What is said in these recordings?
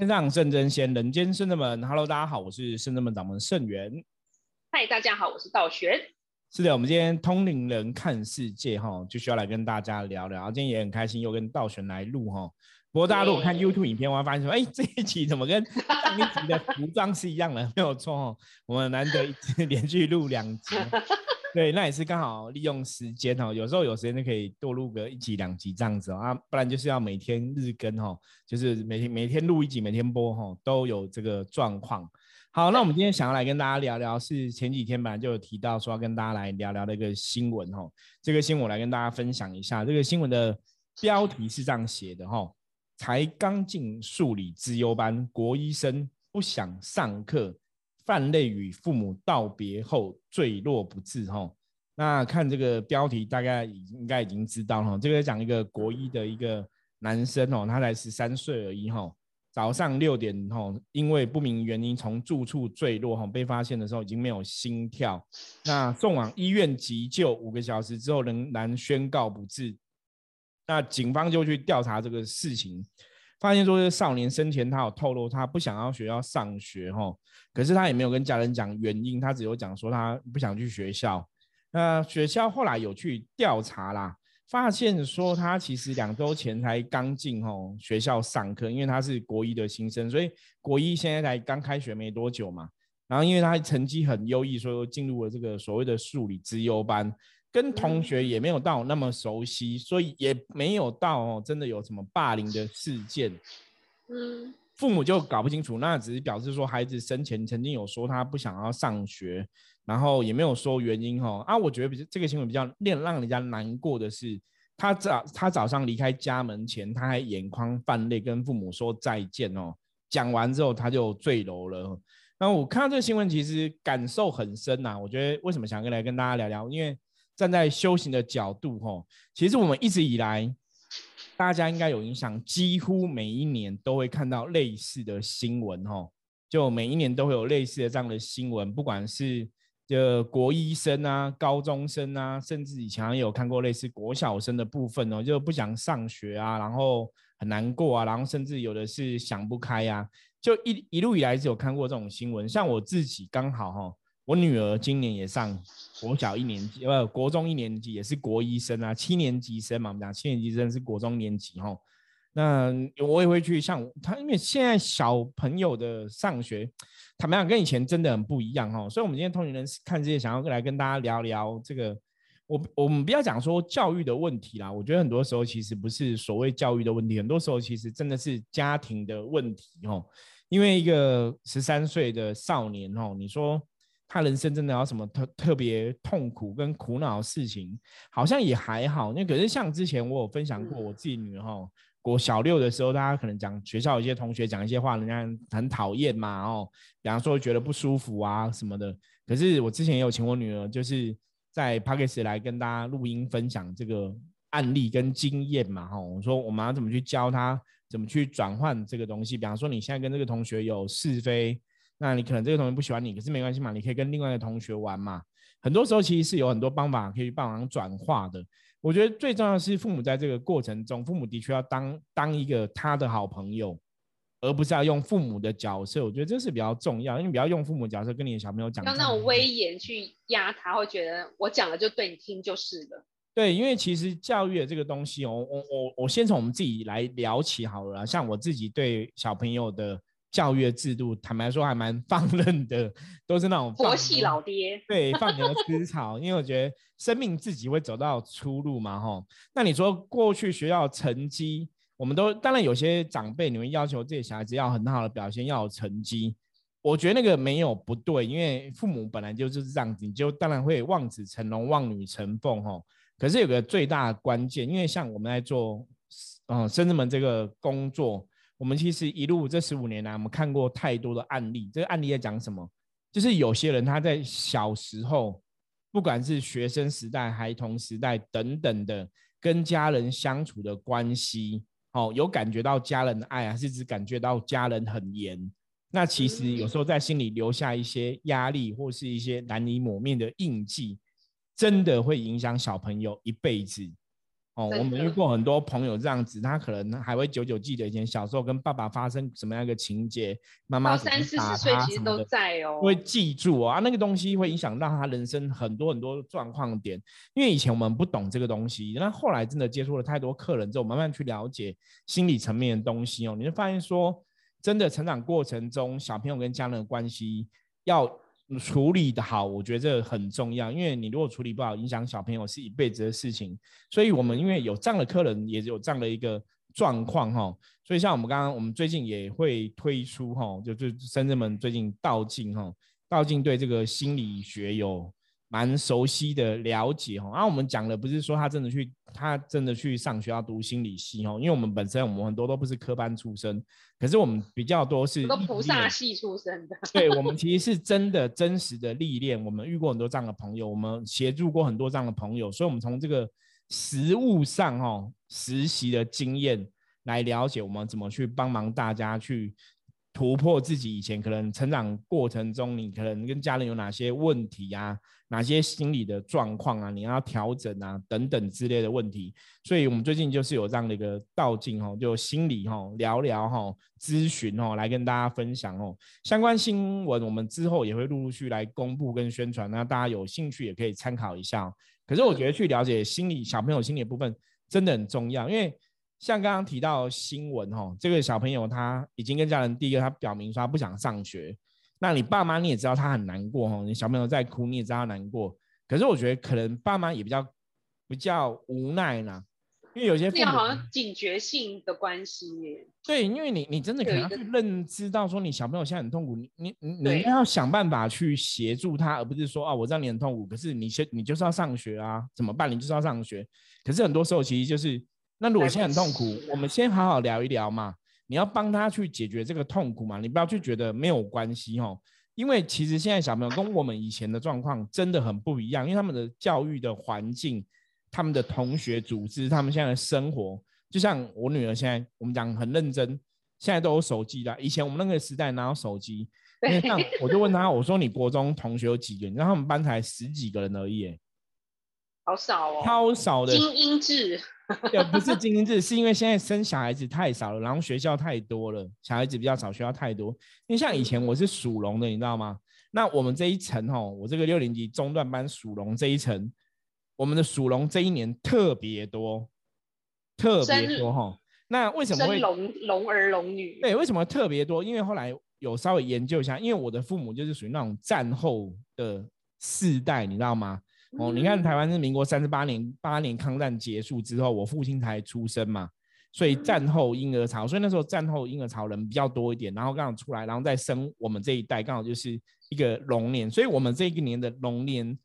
天上圣真仙，人间圣真门。Hello，大家好，我是圣真门掌门圣元。嗨，大家好，我是道玄。是的，我们今天通灵人看世界哈，就需要来跟大家聊聊。今天也很开心，又跟道玄来录哈。不过大家如果看 YouTube 影片，我会发现说，哎，这一集怎么跟上一集的服装是一样的？没有错哦，我们难得一 连续录两集。对，那也是刚好利用时间哦，有时候有时间就可以多录个一集两集这样子哦啊，不然就是要每天日更哦，就是每天每天录一集，每天播哈，都有这个状况。好，那我们今天想要来跟大家聊聊，是前几天本来就有提到说要跟大家来聊聊的一个新闻哈，这个新闻我来跟大家分享一下，这个新闻的标题是这样写的哈，才刚进数理资优班，国医生不想上课。泛泪与父母道别后坠落不治哈，那看这个标题大概应该已经知道了，这个讲一个国一的一个男生哦，他才十三岁而已哈，早上六点哈，因为不明原因从住处坠落哈，被发现的时候已经没有心跳，那送往医院急救五个小时之后仍然宣告不治，那警方就去调查这个事情。发现说，这少年生前他有透露，他不想要学校上学哈，可是他也没有跟家人讲原因，他只有讲说他不想去学校。那学校后来有去调查啦，发现说他其实两周前才刚进吼学校上课，因为他是国一的新生，所以国一现在才刚开学没多久嘛。然后因为他成绩很优异，所以进入了这个所谓的数理资优班。跟同学也没有到那么熟悉，所以也没有到哦，真的有什么霸凌的事件。嗯，父母就搞不清楚，那只是表示说孩子生前曾经有说他不想要上学，然后也没有说原因哈。啊，我觉得比这个新闻比较令让人家难过的是，他早他早上离开家门前，他还眼眶泛泪跟父母说再见哦。讲完之后他就坠楼了。那我看到这个新闻，其实感受很深呐。我觉得为什么想跟来跟大家聊聊，因为。站在修行的角度，哈，其实我们一直以来，大家应该有印象，几乎每一年都会看到类似的新闻，哈，就每一年都会有类似的这样的新闻，不管是这国医生啊、高中生啊，甚至以前也有看过类似国小生的部分哦，就不想上学啊，然后很难过啊，然后甚至有的是想不开呀，就一一路以来是有看过这种新闻，像我自己刚好哈。我女儿今年也上国小一年级，呃，国中一年级，也是国一生啊，七年级生嘛，我们讲七年级生是国中年级哈。那我也会去像他，因为现在小朋友的上学，坦白讲跟以前真的很不一样哈。所以，我们今天通讯人看这些，想要来跟大家聊聊这个。我我们不要讲说教育的问题啦，我觉得很多时候其实不是所谓教育的问题，很多时候其实真的是家庭的问题哦。因为一个十三岁的少年哦，你说。他人生真的有什么特特别痛苦跟苦恼的事情，好像也还好。那可是像之前我有分享过，我自己女儿哈，我小六的时候，大家可能讲学校有些同学讲一些话，人家很讨厌嘛，哦，比方说觉得不舒服啊什么的。可是我之前也有请我女儿，就是在 p a c k e s 来跟大家录音分享这个案例跟经验嘛，哈，我说我们要怎么去教她，怎么去转换这个东西。比方说你现在跟这个同学有是非。那你可能这个同学不喜欢你，可是没关系嘛，你可以跟另外一个同学玩嘛。很多时候其实是有很多方法可以帮忙转化的。我觉得最重要的是父母在这个过程中，父母的确要当当一个他的好朋友，而不是要用父母的角色。我觉得这是比较重要，因为不要用父母角色跟你的小朋友讲，用那种威严去压他，会觉得我讲了就对你听就是了。对，因为其实教育的这个东西，我我我我先从我们自己来聊起好了。像我自己对小朋友的。教育制度，坦白说还蛮放任的，都是那种佛系老爹，对，放牛吃草。因为我觉得生命自己会走到出路嘛，吼。那你说过去学校成绩，我们都当然有些长辈你们要求自己小孩子要很好的表现，要有成绩。我觉得那个没有不对，因为父母本来就是这样子，你就当然会望子成龙、望女成凤，吼。可是有个最大的关键，因为像我们在做嗯生子们这个工作。我们其实一路这十五年来，我们看过太多的案例。这个案例在讲什么？就是有些人他在小时候，不管是学生时代、孩童时代等等的，跟家人相处的关系，哦，有感觉到家人的爱，还是只感觉到家人很严？那其实有时候在心里留下一些压力，或是一些难以抹灭的印记，真的会影响小朋友一辈子。哦，我们遇过很多朋友这样子，他可能还会久久记得以前小时候跟爸爸发生什么样一个情节，妈妈三四十岁其实都在哦，会记住啊，那个东西会影响到他人生很多很多状况点。因为以前我们不懂这个东西，那后来真的接触了太多客人之后，慢慢去了解心理层面的东西哦，你就发现说，真的成长过程中小朋友跟家人的关系要。处理的好，我觉得这很重要，因为你如果处理不好，影响小朋友是一辈子的事情。所以，我们因为有这样的客人，也有这样的一个状况哈，所以像我们刚刚，我们最近也会推出哈，就就深圳们最近道静哈，道静对这个心理学有。蛮熟悉的了解哈，然后我们讲的不是说他真的去，他真的去上学要读心理系哈，因为我们本身我们很多都不是科班出身，可是我们比较多是都菩萨系出身的，对我们其实是真的真实的历练，我们遇过很多这样的朋友，我们协助过很多这样的朋友，所以我们从这个实物上哈实习的经验来了解我们怎么去帮忙大家去。突破自己以前可能成长过程中，你可能跟家人有哪些问题啊，哪些心理的状况啊，你要调整啊，等等之类的问题。所以，我们最近就是有这样的一个道境哈，就心理哈，聊聊哈，咨询哈，来跟大家分享哦。相关新闻我们之后也会陆陆续来公布跟宣传，那大家有兴趣也可以参考一下。可是，我觉得去了解心理小朋友心理的部分真的很重要，因为。像刚刚提到新闻哈，这个小朋友他已经跟家人第一个，他表明说他不想上学。那你爸妈你也知道他很难过哈，你小朋友在哭你也知道他难过。可是我觉得可能爸妈也比较比较无奈呢，因为有些父母好像警觉性的关系。对，因为你你真的可能要去认知到说你小朋友现在很痛苦，你你你你要想办法去协助他，而不是说啊我知道你很痛苦，可是你先你就是要上学啊，怎么办？你就是要上学。可是很多时候其实就是。那如果现在很痛苦，我们先好好聊一聊嘛。你要帮他去解决这个痛苦嘛，你不要去觉得没有关系哦。因为其实现在小朋友跟我们以前的状况真的很不一样，因为他们的教育的环境、他们的同学组织、他们现在的生活，就像我女儿现在，我们讲很认真，现在都有手机了。以前我们那个时代哪有手机？因为像我就问他，我说你国中同学有几个？你知道他们班才十几个人而已，好少哦，超少的精英制。也 不是精英制，是因为现在生小孩子太少了，然后学校太多了，小孩子比较少，学校太多。因为像以前我是属龙的，你知道吗？那我们这一层哈，我这个六年级中段班属龙这一层，我们的属龙这一年特别多，特别多哈。那为什么会龙龙儿龙女？对，为什么特别多？因为后来有稍微研究一下，因为我的父母就是属于那种战后的世代，你知道吗？哦，你看台湾是民国三十八年，八年抗战结束之后，我父亲才出生嘛，所以战后婴儿潮，所以那时候战后婴儿潮人比较多一点，然后刚好出来，然后再生我们这一代，刚好就是一个龙年，所以我们这一年的龙年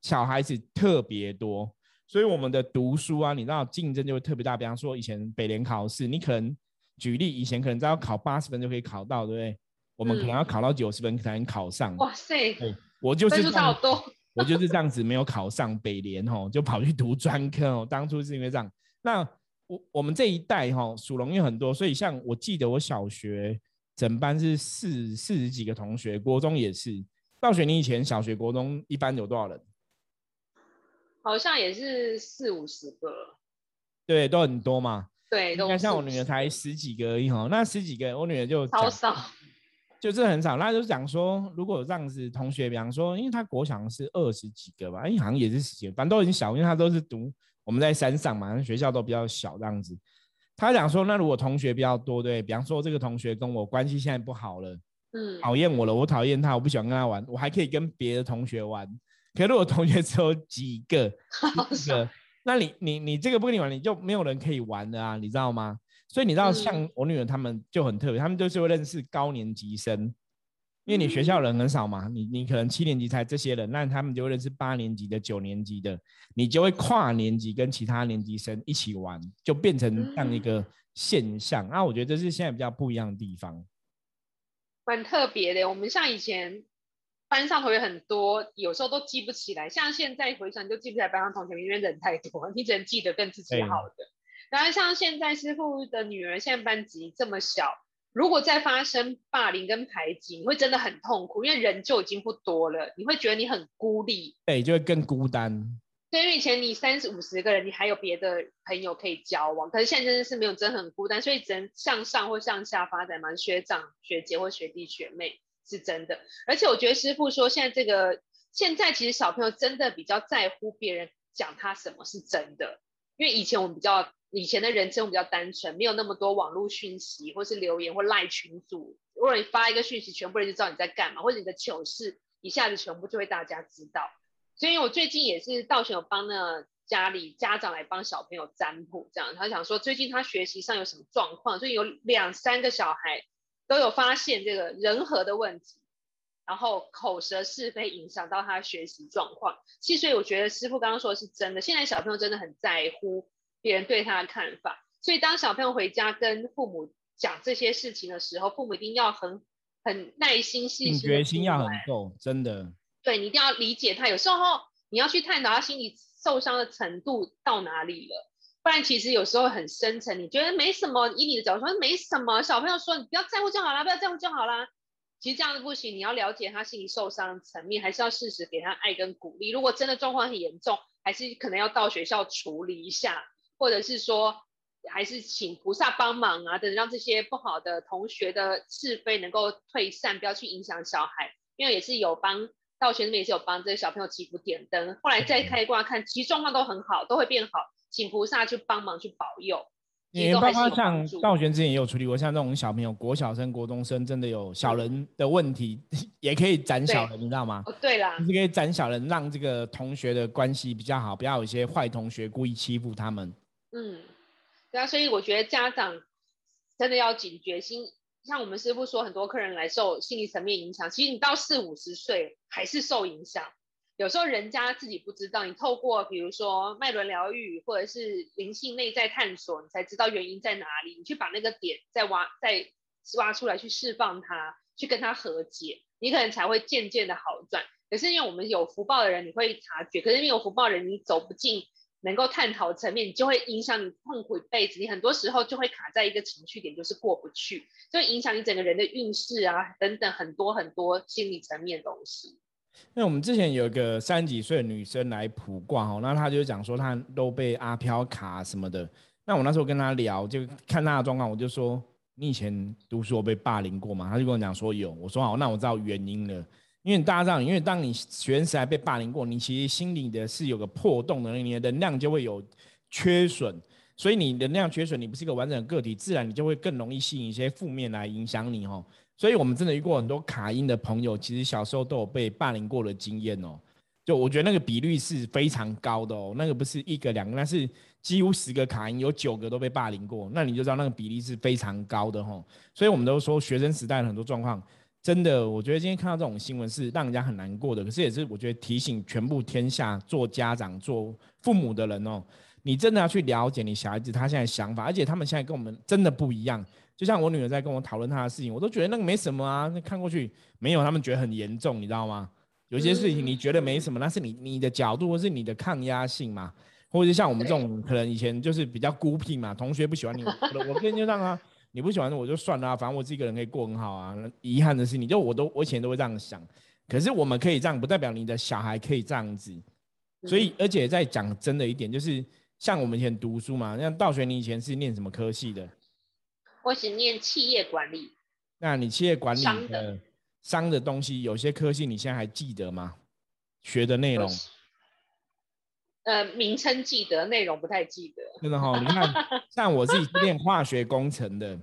小孩子特别多，所以我们的读书啊，你知道竞争就会特别大。比方说以前北联考试，你可能举例，以前可能只要考八十分就可以考到，对不对？我们可能要考到九十分才能考上。哇塞！我就是分数好多。我就是这样子，没有考上北联哦，就跑去读专科哦。当初是因为这样。那我我们这一代哈属龙又很多，所以像我记得我小学整班是四四十几个同学，国中也是。大学你以前小学、国中一般有多少人？好像也是四五十个。对，都很多嘛。对，你看像我女儿才十几个而已哈，那十几个我女儿就超少。就是很少，那就讲说，如果这样子，同学，比方说，因为他国强是二十几个吧，哎，好像也是十几个，反正都很小，因为他都是读我们在山上嘛，学校都比较小这样子。他讲说，那如果同学比较多，对，比方说这个同学跟我关系现在不好了，嗯，讨厌我了，我讨厌他，我不喜欢跟他玩，我还可以跟别的同学玩。可是我同学只有几个，几个，那你你你这个不跟你玩，你就没有人可以玩的啊，你知道吗？所以你知道，像我女儿他们就很特别，他们就是会认识高年级生，因为你学校人很少嘛，你你可能七年级才这些人，那他们就会认识八年级的、九年级的，你就会跨年级跟其他年级生一起玩，就变成这样一个现象。那我觉得这是现在比较不一样的地方，蛮特别的。我们像以前班上同学很多，有时候都记不起来，像现在回想就记不起来班上同学，因为人太多，你只能记得跟自己好的。然后像现在师傅的女儿，现在班级这么小，如果再发生霸凌跟排挤，你会真的很痛苦，因为人就已经不多了，你会觉得你很孤立，对，就会更孤单。对，因为以前你三十五十个人，你还有别的朋友可以交往，可是现在真的是没有，真的很孤单，所以只能向上或向下发展嘛，学长、学姐或学弟、学妹是真的。而且我觉得师傅说，现在这个现在其实小朋友真的比较在乎别人讲他什么是真的，因为以前我们比较以前的人生比较单纯，没有那么多网络讯息或是留言或赖群组，如果你发一个讯息，全部人就知道你在干嘛，或者你的糗事一下子全部就会大家知道。所以我最近也是道玄有帮那家里家长来帮小朋友占卜，这样他想说最近他学习上有什么状况，所以有两三个小孩都有发现这个人和的问题，然后口舌是非影响到他学习状况。其实所以我觉得师傅刚刚说的是真的，现在小朋友真的很在乎别人对他的看法，所以当小朋友回家跟父母讲这些事情的时候，父母一定要很很耐心细心，决心要很够，真的。对你一定要理解他，有时候你要去探讨他心理受伤的程度到哪里了，不然其实有时候很深沉，你觉得没什么，以你的角度说没什么，小朋友说你不要在乎就好啦，不要在乎就好啦。其实这样子不行，你要了解他心理受伤层面，还是要适时给他爱跟鼓励。如果真的状况很严重，还是可能要到学校处理一下，或者是说还是请菩萨帮忙啊，等让这些不好的同学的是非能够退散，不要去影响小孩，因为也是有帮。道学那边也是有帮这些小朋友祈福点灯，后来再开挂看，其实状况都很好，都会变好，请菩萨去帮忙去保佑。也包括像道玄之前也有处理过，像这种小朋友国小生、国中生，真的有小人的问题，也可以斩小人，你知道吗？哦，对啦，是可以斩小人，让这个同学的关系比较好，不要有一些坏同学故意欺负他们。嗯，对啊，所以我觉得家长真的要警觉心。像我们师傅说，很多客人来受心理层面影响，其实你到四五十岁还是受影响。有时候人家自己不知道，你透过比如说脉轮疗愈或者是灵性内在探索，你才知道原因在哪里。你去把那个点再挖再挖出来，去释放它，去跟它和解，你可能才会渐渐的好转。可是因为我们有福报的人，你会察觉；可是没有福报的人，你走不进。能够探讨层面，你就会影响你痛苦一辈子。你很多时候就会卡在一个情绪点，就是过不去，就影响你整个人的运势啊，等等很多很多心理层面东西。那我们之前有一个三十几岁的女生来卜卦哦，那她就讲说她都被阿飘卡什么的。那我那时候跟她聊，就看她的状况，我就说你以前读书被霸凌过吗？她就跟我讲说有。我说好，那我知道原因了。因为大家知道，因为当你学生时代被霸凌过，你其实心里的是有个破洞的，你的能量就会有缺损，所以你能量缺损，你不是一个完整的个体，自然你就会更容易吸引一些负面来影响你哦。所以我们真的遇过很多卡音的朋友，其实小时候都有被霸凌过的经验哦。就我觉得那个比率是非常高的哦，那个不是一个两个，那是几乎十个卡音有九个都被霸凌过，那你就知道那个比例是非常高的哦。所以我们都说学生时代的很多状况。真的，我觉得今天看到这种新闻是让人家很难过的。可是也是我觉得提醒全部天下做家长、做父母的人哦，你真的要去了解你小孩子他现在想法，而且他们现在跟我们真的不一样。就像我女儿在跟我讨论她的事情，我都觉得那个没什么啊，那看过去没有，他们觉得很严重，你知道吗？有些事情你觉得没什么，那是你你的角度或是你的抗压性嘛，或者像我们这种可能以前就是比较孤僻嘛，同学不喜欢你，我我跟就让他。你不喜欢我就算了，反正我自己一个人可以过很好啊。遗憾的是，你就我都我以前都会这样想，可是我们可以这样，不代表你的小孩可以这样子。所以，而且在讲真的一点，就是像我们以前读书嘛，像道学，你以前是念什么科系的？我是念企业管理。那你企业管理的商的东西，有些科系你现在还记得吗？学的内容？呃，名称记得，内容不太记得。真的哈，你看，像我自己是练化学工程的，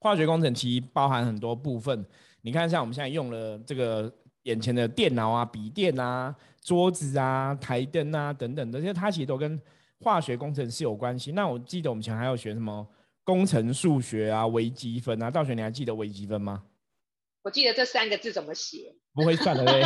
化学工程其实包含很多部分。你看，像我们现在用了这个眼前的电脑啊、笔电啊、桌子啊、台灯啊等等的，这些它其实都跟化学工程是有关系。那我记得我们以前还要学什么工程数学啊、微积分啊。道学，你还记得微积分吗？我记得这三个字怎么写？不会算的嘞。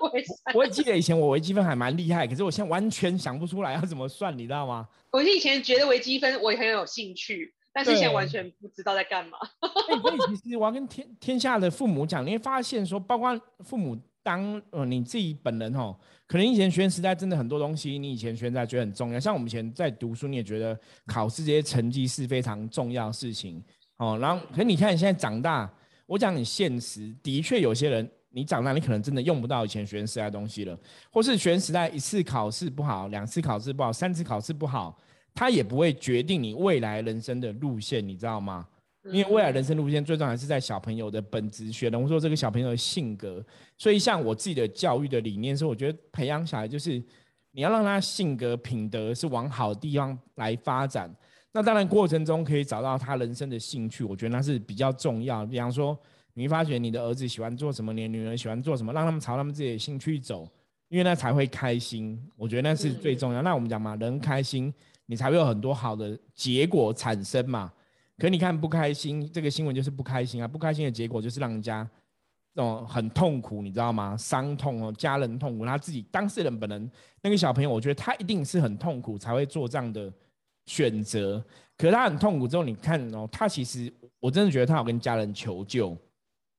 我 会算。我记得以前我微积分还蛮厉害，可是我现在完全想不出来要怎么算，你知道吗？我以前觉得微积分我也很有兴趣，但是现在完全不知道在干嘛。所以其实我要跟天天下的父母讲，你会发现说，包括父母当呃你自己本人哦，可能以前学生时代真的很多东西，你以前学生时代觉得很重要，像我们以前在读书，你也觉得考试这些成绩是非常重要事情哦。然后，可是你看你现在长大。我讲你现实，的确有些人你长大，你可能真的用不到以前学生时代的东西了，或是学生时代一次考试不好，两次考试不好，三次考试不好，它也不会决定你未来人生的路线，你知道吗？因为未来人生路线最重要还是在小朋友的本质学，能说这个小朋友的性格。所以像我自己的教育的理念是，我觉得培养小孩就是你要让他性格品德是往好的地方来发展。那当然过程中可以找到他人生的兴趣，我觉得那是比较重要。比方说，你会发觉你的儿子喜欢做什么，你的女儿喜欢做什么，让他们朝他们自己的兴趣走，因为那才会开心。我觉得那是最重要。那我们讲嘛，人开心，你才会有很多好的结果产生嘛。可你看不开心，这个新闻就是不开心啊！不开心的结果就是让人家那种很痛苦，你知道吗？伤痛哦，家人痛苦，他自己当事人本人那个小朋友，我觉得他一定是很痛苦才会做这样的选择。可是他很痛苦之后，你看哦，他其实我真的觉得他有跟家人求救，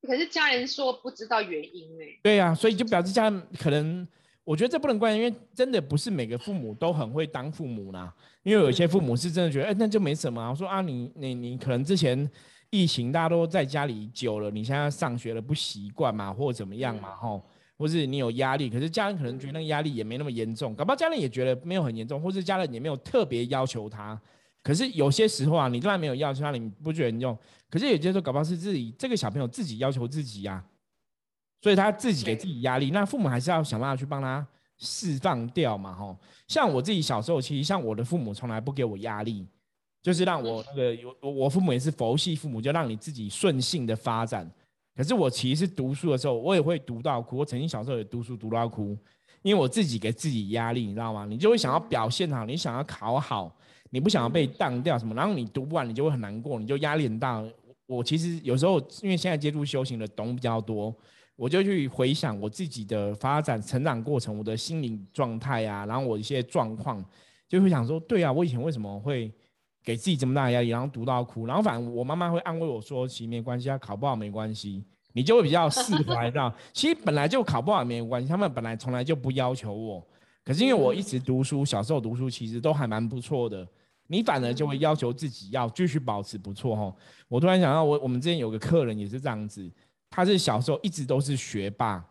可是家人说不知道原因哎。对呀，所以就表示家人可能。我觉得这不能怪，因为真的不是每个父母都很会当父母啦。因为有些父母是真的觉得，哎，那就没什么。我说啊，你你你可能之前疫情大家都在家里久了，你现在上学了不习惯嘛，或者怎么样嘛，吼，或是你有压力，可是家人可能觉得那个压力也没那么严重，搞不好家人也觉得没有很严重，或是家人也没有特别要求他。可是有些时候啊，你当然没有要求他，你不觉得严重？可是有些时候搞不好是自己这个小朋友自己要求自己呀。所以他自己给自己压力，那父母还是要想办法去帮他释放掉嘛，吼。像我自己小时候，其实像我的父母从来不给我压力，就是让我那个有我父母也是佛系父母，就让你自己顺性的发展。可是我其实读书的时候，我也会读到哭。我曾经小时候也读书读到哭，因为我自己给自己压力，你知道吗？你就会想要表现好，你想要考好，你不想要被当掉什么，然后你读不完，你就会很难过，你就压力很大。我其实有时候因为现在接触修行的懂比较多。我就去回想我自己的发展成长过程，我的心理状态啊，然后我一些状况，就会想说，对啊，我以前为什么会给自己这么大压力，然后读到哭，然后反正我妈妈会安慰我说，其实没关系，啊考不好没关系，你就会比较释怀知道，其实本来就考不好没关系，他们本来从来就不要求我，可是因为我一直读书，小时候读书其实都还蛮不错的，你反而就会要求自己要继续保持不错哈。我突然想到，我我们之前有个客人也是这样子。他是小时候一直都是学霸，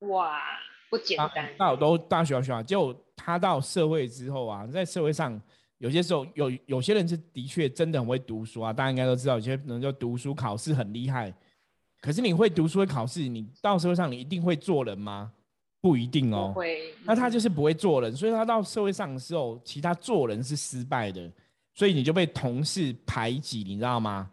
哇，不简单。到都大学学校，就他到社会之后啊，在社会上有些时候有有些人是的确真的很会读书啊，大家应该都知道，有些人就读书考试很厉害。可是你会读书会考试，你到社会上你一定会做人吗？不一定哦。会。那他就是不会做人，所以他到社会上的时候，其他做人是失败的，所以你就被同事排挤，你知道吗？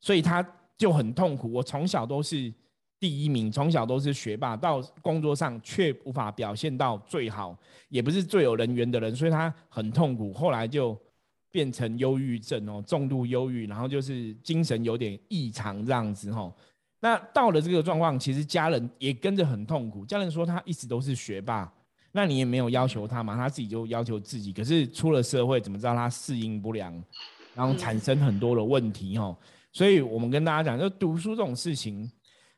所以他。就很痛苦。我从小都是第一名，从小都是学霸，到工作上却无法表现到最好，也不是最有人缘的人，所以他很痛苦。后来就变成忧郁症哦，重度忧郁，然后就是精神有点异常这样子哈。那到了这个状况，其实家人也跟着很痛苦。家人说他一直都是学霸，那你也没有要求他嘛，他自己就要求自己。可是出了社会，怎么知道他适应不良，然后产生很多的问题哈。所以我们跟大家讲，就读书这种事情，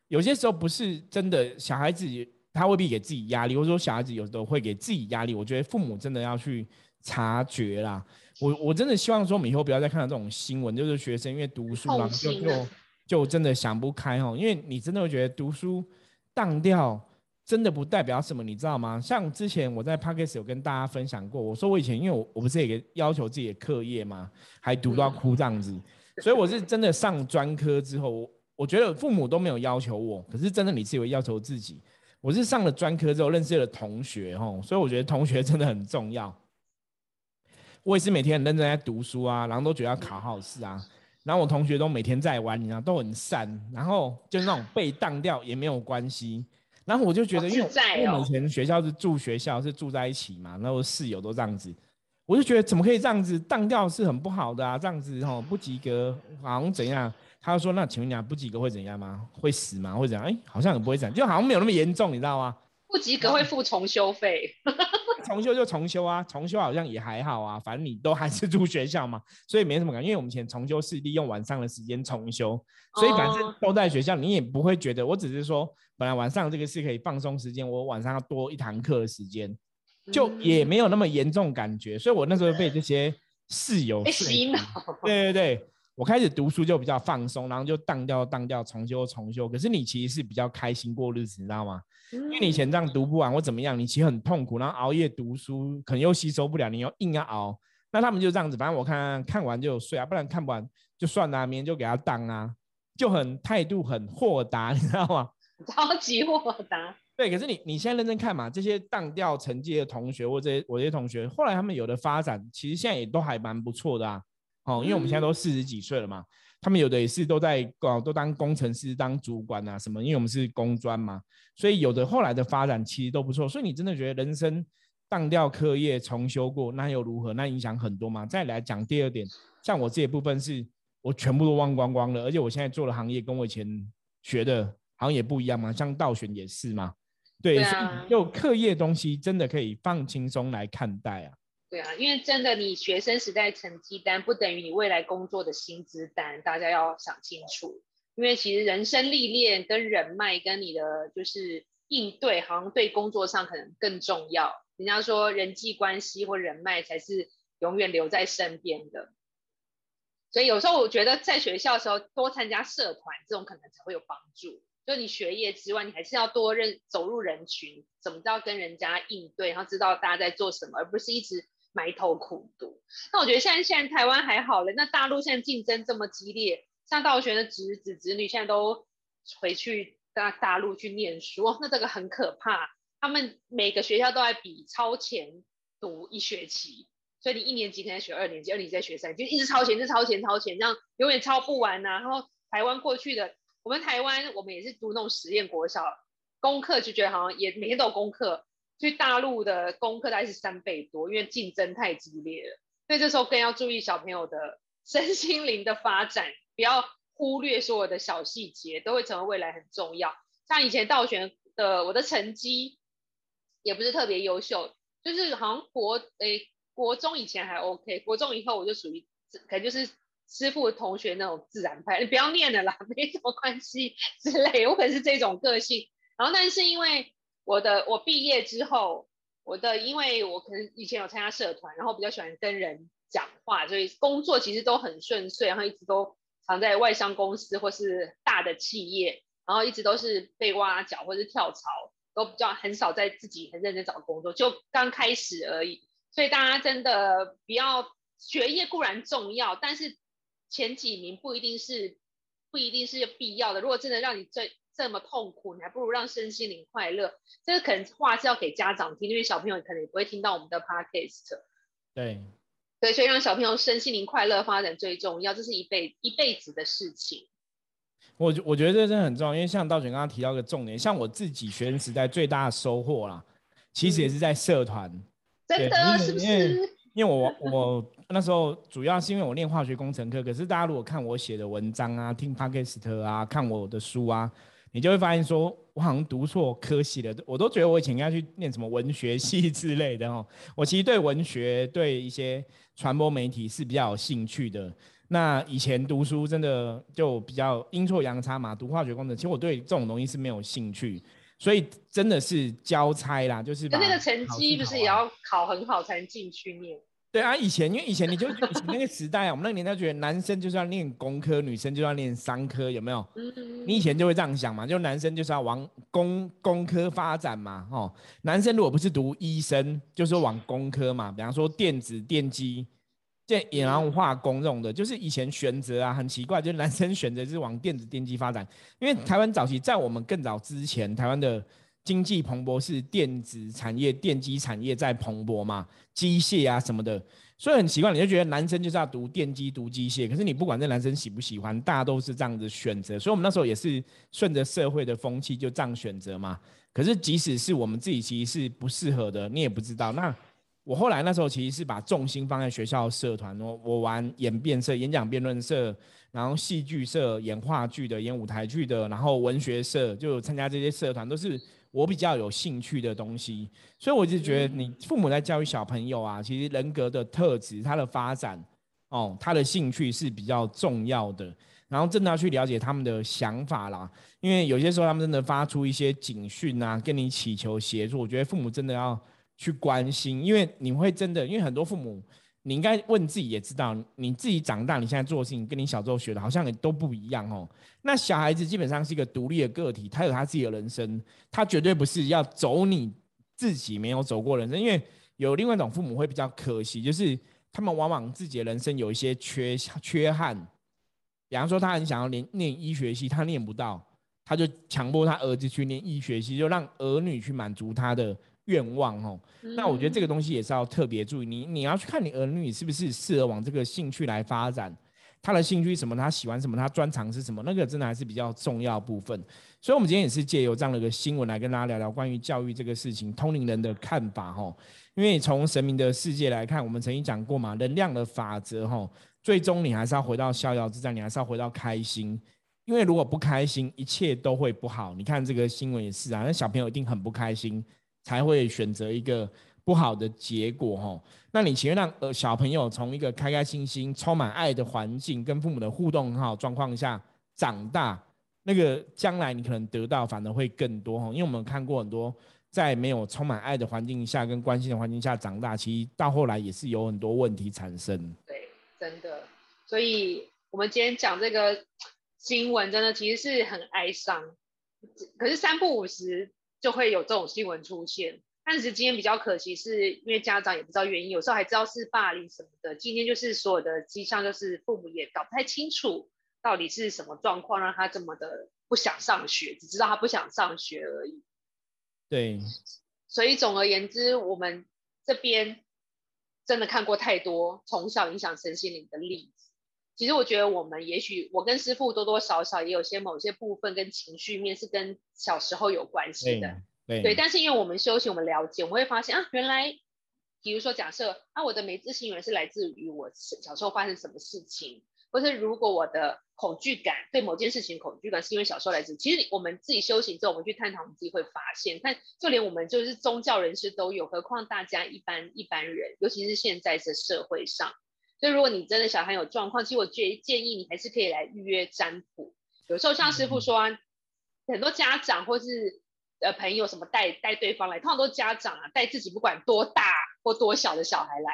有些时候不是真的小孩子他未必给自己压力，或者说小孩子有时候会给自己压力。我觉得父母真的要去察觉啦。我我真的希望说，我们以后不要再看到这种新闻，就是学生因为读书嘛，就就就真的想不开哦。因为你真的会觉得读书当掉，真的不代表什么，你知道吗？像之前我在 p a r k e s 有跟大家分享过，我说我以前因为我我不是也要求自己的课业嘛，还读到哭这样子。所以我是真的上专科之后，我觉得父母都没有要求我，可是真的你是有要求自己。我是上了专科之后认识了同学，吼，所以我觉得同学真的很重要。我也是每天很认真在读书啊，然后都觉得要考好试啊，然后我同学都每天在玩，你知道都很散，然后就是那种被当掉也没有关系。然后我就觉得，因为我们以前学校是住学校，是住在一起嘛，然后室友都这样子。我就觉得怎么可以这样子当掉是很不好的啊，这样子哈不及格好像怎样？他说那请问你啊不及格会怎样吗？会死吗？会怎样？哎，好像也不会怎样，就好像没有那么严重，你知道吗？不及格会付重修费，重修就重修啊，重修好像也还好啊，反正你都还是住学校嘛，所以没什么感觉。因为我们以前重修是利用晚上的时间重修，所以反正都在学校，你也不会觉得。我只是说本来晚上这个是可以放松时间，我晚上要多一堂课的时间。就也没有那么严重感觉，所以我那时候被这些室友洗脑。对对对，我开始读书就比较放松，然后就当掉当掉，重修重修。可是你其实是比较开心过日子，你知道吗？因为你以前这样读不完或怎么样，你其实很痛苦，然后熬夜读书，可能又吸收不了，你又硬要熬。那他们就这样子，反正我看看完就睡啊，不然看不完就算了，明天就给他当啊，就很态度很豁达，你知道吗？超级豁达。对，可是你你现在认真看嘛，这些当掉成绩的同学或这些我这些同学，后来他们有的发展，其实现在也都还蛮不错的啊。哦，因为我们现在都四十几岁了嘛，他们有的也是都在哦，都当工程师、当主管啊什么，因为我们是工专嘛，所以有的后来的发展其实都不错。所以你真的觉得人生当掉课业重修过，那又如何？那影响很多嘛？再来讲第二点，像我这些部分是我全部都忘光光了，而且我现在做的行业跟我以前学的好像也不一样嘛，像倒选也是嘛，对，所以就课业东西真的可以放轻松来看待啊。对啊，因为真的，你学生时代成绩单不等于你未来工作的薪资单，大家要想清楚。因为其实人生历练跟人脉跟你的就是应对，好像对工作上可能更重要。人家说人际关系或人脉才是永远留在身边的。所以有时候我觉得在学校的时候多参加社团，这种可能才会有帮助。就你学业之外，你还是要多认走入人群，怎么知道跟人家应对，然后知道大家在做什么，而不是一直。埋头苦读，那我觉得现在现在台湾还好了，那大陆现在竞争这么激烈，像大学的侄子侄女现在都回去大大陆去念书，那这个很可怕。他们每个学校都在比超前读一学期，所以你一年级可能学二年级，二年级在学三，就一直超前，一直超前，超前，这样永远超不完呐。然后台湾过去的，我们台湾我们也是读那种实验国小，功课就觉得好像也每天都有功课。去大陆的功课大概是三倍多，因为竞争太激烈了，所以这时候更要注意小朋友的 身心灵的发展，不要忽略所有的小细节，都会成为未来很重要。像以前倒悬的，我的成绩也不是特别优秀，就是好像国诶国中以前还 OK，国中以后我就属于可能就是师傅同学那种自然派，你不要念了啦，没什么关系之类，我可是这种个性。然后但是因为我的我毕业之后，我的因为我可能以前有参加社团，然后比较喜欢跟人讲话，所以工作其实都很顺遂，然后一直都常在外商公司或是大的企业，然后一直都是被挖角或是跳槽，都比较很少在自己很认真找工作，就刚开始而已。所以大家真的不要学业固然重要，但是前几名不一定是不一定是必要的。如果真的让你这这么痛苦，你还不如让身心灵快乐。这个可能话是要给家长听，因为小朋友可能也不会听到我们的 podcast。对，对，所以让小朋友身心灵快乐发展最重要，这是一辈一辈子的事情。我我觉得这真的很重要，因为像道玄刚刚提到个重点，像我自己学生时代最大的收获啦，其实也是在社团。真的是不是？因为我我那时候主要是因为我念化学工程课，可是大家如果看我写的文章啊，听 podcast 啊，看我的书啊。你就会发现，说我好像读错科系了，我都觉得我以前应该去念什么文学系 之类的哦。我其实对文学、对一些传播媒体是比较有兴趣的。那以前读书真的就比较阴错阳差嘛，读化学工程，其实我对这种东西是没有兴趣，所以真的是交差啦，就是。那个成绩不是也要考很好才能进去念？对啊，以前因为以前你就以前那个时代啊，我们那个年代觉得男生就是要念工科，女生就要念商科，有没有？你以前就会这样想嘛，就男生就是要往工工科发展嘛，哦，男生如果不是读医生，就是往工科嘛，比方说电子、电机、电然后化工这种的，就是以前选择啊很奇怪，就是男生选择是往电子、电机发展，因为台湾早期在我们更早之前，台湾的。经济蓬勃是电子产业、电机产业在蓬勃嘛？机械啊什么的，所以很奇怪，你就觉得男生就是要读电机、读机械。可是你不管这男生喜不喜欢，大家都是这样子选择。所以我们那时候也是顺着社会的风气就这样选择嘛。可是即使是我们自己其实是不适合的，你也不知道。那我后来那时候其实是把重心放在学校社团，我我玩演辩社、演讲辩论社，然后戏剧社、演话剧的、演舞台剧的，然后文学社就参加这些社团都是。我比较有兴趣的东西，所以我就觉得你父母在教育小朋友啊，其实人格的特质、他的发展，哦，他的兴趣是比较重要的。然后真的要去了解他们的想法啦，因为有些时候他们真的发出一些警讯啊，跟你祈求协助，我觉得父母真的要去关心，因为你会真的，因为很多父母你应该问自己，也知道你自己长大，你现在做的事情跟你小时候学的好像也都不一样哦。那小孩子基本上是一个独立的个体，他有他自己的人生，他绝对不是要走你自己没有走过人生。因为有另外一种父母会比较可惜，就是他们往往自己的人生有一些缺缺憾，比方说他很想要念念医学系，他念不到。他就强迫他儿子去念医学系，就让儿女去满足他的愿望哦。那我觉得这个东西也是要特别注意，你你要去看你儿女是不是适合往这个兴趣来发展，他的兴趣什么，他喜欢什么，他专长是什么，那个真的还是比较重要部分。所以，我们今天也是借由这样的一个新闻来跟大家聊聊关于教育这个事情，通灵人的看法哦。因为从神明的世界来看，我们曾经讲过嘛，能量的法则哦，最终你还是要回到逍遥自在，你还是要回到开心。因为如果不开心，一切都会不好。你看这个新闻也是啊，那小朋友一定很不开心，才会选择一个不好的结果哈。那你情愿让呃小朋友从一个开开心心、充满爱的环境，跟父母的互动很好状况下长大，那个将来你可能得到反而会更多哈。因为我们看过很多在没有充满爱的环境下跟关心的环境下长大，其实到后来也是有很多问题产生。对，真的。所以我们今天讲这个。新闻真的其实是很哀伤，可是三不五时就会有这种新闻出现。但是今天比较可惜，是因为家长也不知道原因，有时候还知道是霸凌什么的。今天就是所有的迹象，就是父母也搞不太清楚到底是什么状况，让他这么的不想上学，只知道他不想上学而已。对，所以总而言之，我们这边真的看过太多从小影响身心灵的例子。其实我觉得我们也许我跟师傅多多少少也有些某些部分跟情绪面是跟小时候有关系的，对，但是因为我们修行，我们了解，我们会发现啊，原来，比如说假设啊，我的没自信原来是来自于我小时候发生什么事情，或是如果我的恐惧感对某件事情恐惧感是因为小时候来自，其实我们自己修行之后，我们去探讨，我们自己会发现，但就连我们就是宗教人士都有，何况大家一般一般人，尤其是现在这社会上。所以，如果你真的小孩有状况，其实我建建议你还是可以来预约占卜。有时候像师傅说，很多家长或是呃朋友什么带带对方来，通常都家长啊带自己不管多大或多小的小孩来，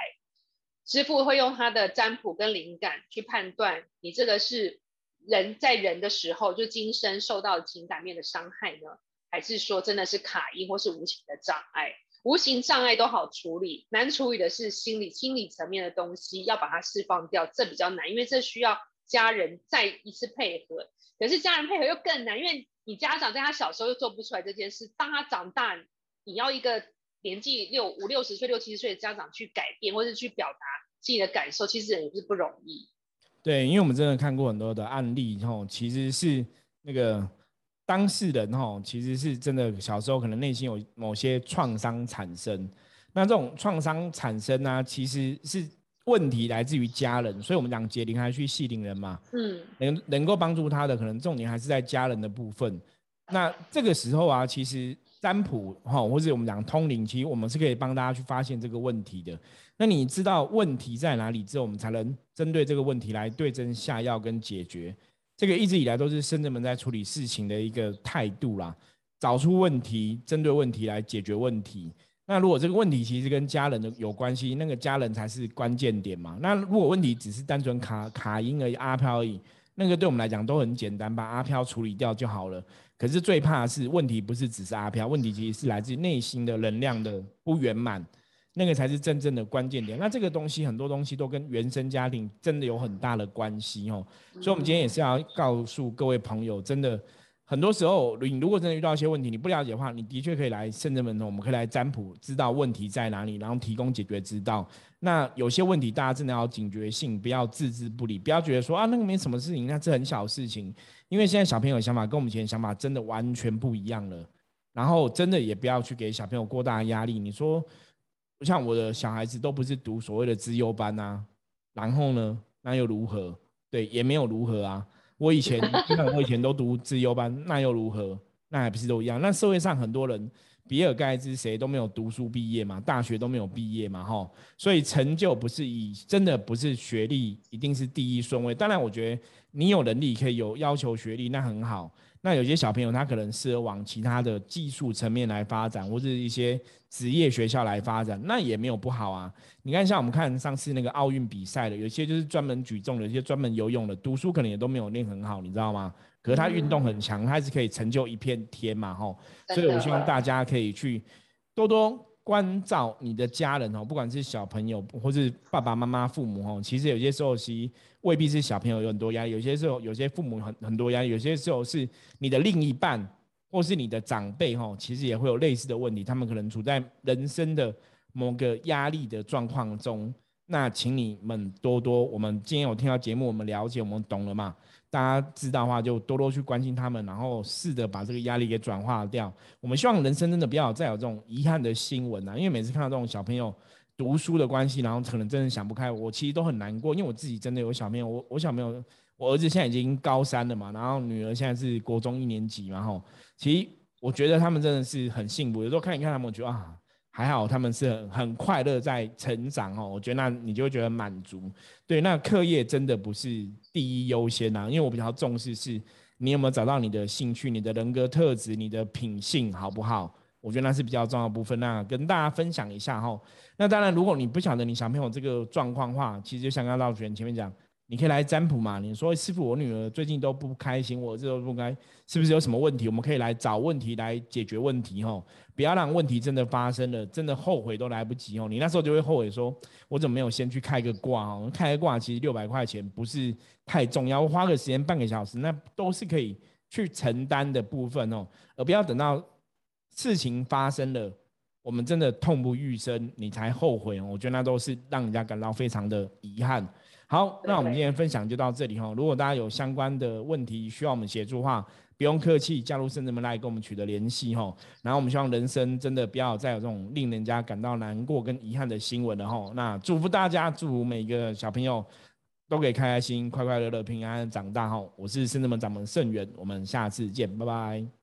师傅会用他的占卜跟灵感去判断你这个是人在人的时候就今生受到情感面的伤害呢，还是说真的是卡因或是无形的障碍？无形障碍都好处理，难处理的是心理心理层面的东西，要把它释放掉，这比较难，因为这需要家人再一次配合。可是家人配合又更难，因为你家长在他小时候又做不出来这件事，当他长大，你要一个年纪六五六十岁、六七十岁的家长去改变，或是去表达自己的感受，其实也是不容易。对，因为我们真的看过很多的案例，后其实是那个。当事人哈，其实是真的小时候可能内心有某些创伤产生，那这种创伤产生呢，其实是问题来自于家人，所以我们讲解铃还须系铃人嘛，嗯，能能够帮助他的，可能重点还是在家人的部分。那这个时候啊，其实占卜哈，或者我们讲通灵，其实我们是可以帮大家去发现这个问题的。那你知道问题在哪里之后，我们才能针对这个问题来对症下药跟解决。这个一直以来都是深圳们在处理事情的一个态度啦，找出问题，针对问题来解决问题。那如果这个问题其实跟家人的有关系，那个家人才是关键点嘛。那如果问题只是单纯卡卡音而已，阿飘而已，那个对我们来讲都很简单，把阿飘处理掉就好了。可是最怕的是问题不是只是阿飘，问题其实是来自内心的能量的不圆满。那个才是真正的关键点。那这个东西很多东西都跟原生家庭真的有很大的关系哦。所以，我们今天也是要告诉各位朋友，真的很多时候，你如果真的遇到一些问题，你不了解的话，你的确可以来圣人门，我们可以来占卜，知道问题在哪里，然后提供解决之道。那有些问题，大家真的要警觉性，不要置之不理，不要觉得说啊，那个没什么事情，那这很小事情。因为现在小朋友的想法跟我们以前的想法真的完全不一样了。然后，真的也不要去给小朋友过大的压力。你说。像我的小孩子都不是读所谓的资优班呐，然后呢，那又如何？对，也没有如何啊。我以前，我以前都读资优班，那又如何？那还不是都一样？那社会上很多人比尔盖茨谁都没有读书毕业嘛，大学都没有毕业嘛，哈，所以成就不是以真的不是学历一定是第一顺位。当然，我觉得你有能力可以有要求学历，那很好。那有些小朋友他可能适合往其他的技术层面来发展，或者一些职业学校来发展，那也没有不好啊。你看，像我们看上次那个奥运比赛的，有些就是专门举重的，有些专门游泳的，读书可能也都没有练很好，你知道吗？可是他运动很强，他还是可以成就一片天嘛，吼。所以我希望大家可以去多多。关照你的家人哦，不管是小朋友或是爸爸妈妈、父母哦，其实有些时候其未必是小朋友有很多压力，有些时候有些父母很很多压力，有些时候是你的另一半或是你的长辈哦，其实也会有类似的问题，他们可能处在人生的某个压力的状况中。那请你们多多，我们今天有听到节目，我们了解，我们懂了嘛？大家知道的话，就多多去关心他们，然后试着把这个压力给转化掉。我们希望人生真的不要再有这种遗憾的新闻啊！因为每次看到这种小朋友读书的关系，然后可能真的想不开，我其实都很难过。因为我自己真的有小朋友，我我小朋友，我儿子现在已经高三了嘛，然后女儿现在是国中一年级嘛，吼，其实我觉得他们真的是很幸福。有时候看一看他们，我觉得啊。还好他们是很很快乐在成长哦，我觉得那你就会觉得满足。对，那课业真的不是第一优先呐，因为我比较重视是你有没有找到你的兴趣、你的人格特质、你的品性好不好？我觉得那是比较重要部分。那跟大家分享一下哈。那当然，如果你不晓得你小朋友这个状况话，其实就像刚刚老师前面讲。你可以来占卜嘛？你说师傅，我女儿最近都不开心，我这都不该，是不是有什么问题？我们可以来找问题来解决问题吼，不要让问题真的发生了，真的后悔都来不及哦。你那时候就会后悔说，我怎么没有先去开个卦哦？开个卦其实六百块钱不是太重要，花个时间半个小时，那都是可以去承担的部分哦，而不要等到事情发生了，我们真的痛不欲生，你才后悔哦。我觉得那都是让人家感到非常的遗憾。好，那我们今天分享就到这里哈。如果大家有相关的问题需要我们协助的话，不用客气，加入圣人们来跟我们取得联系哈。然后我们希望人生真的不要再有这种令人家感到难过跟遗憾的新闻了哈。那祝福大家，祝福每个小朋友都可以开开心、快快乐乐、平安长大哈。我是圣人们掌门圣元，我们下次见，拜拜。